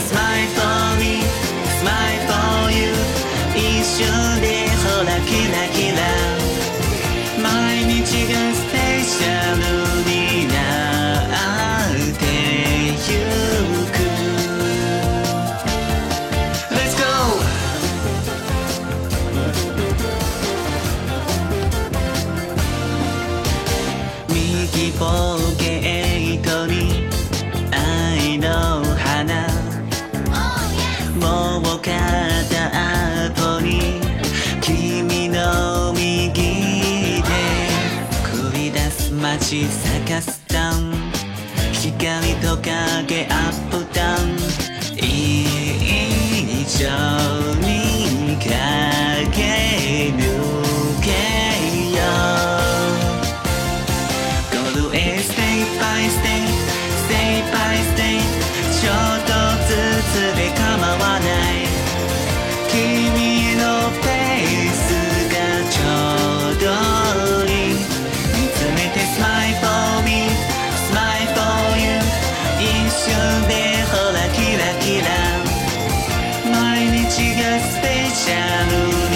「一瞬でほらキラキラ」街探すタウン光と影アップダウン以上に駆け抜けよ。う Go to a stay by stay stay ちょっとずつで構わない。君瞬でほらキラキラ。毎日がスペシャル。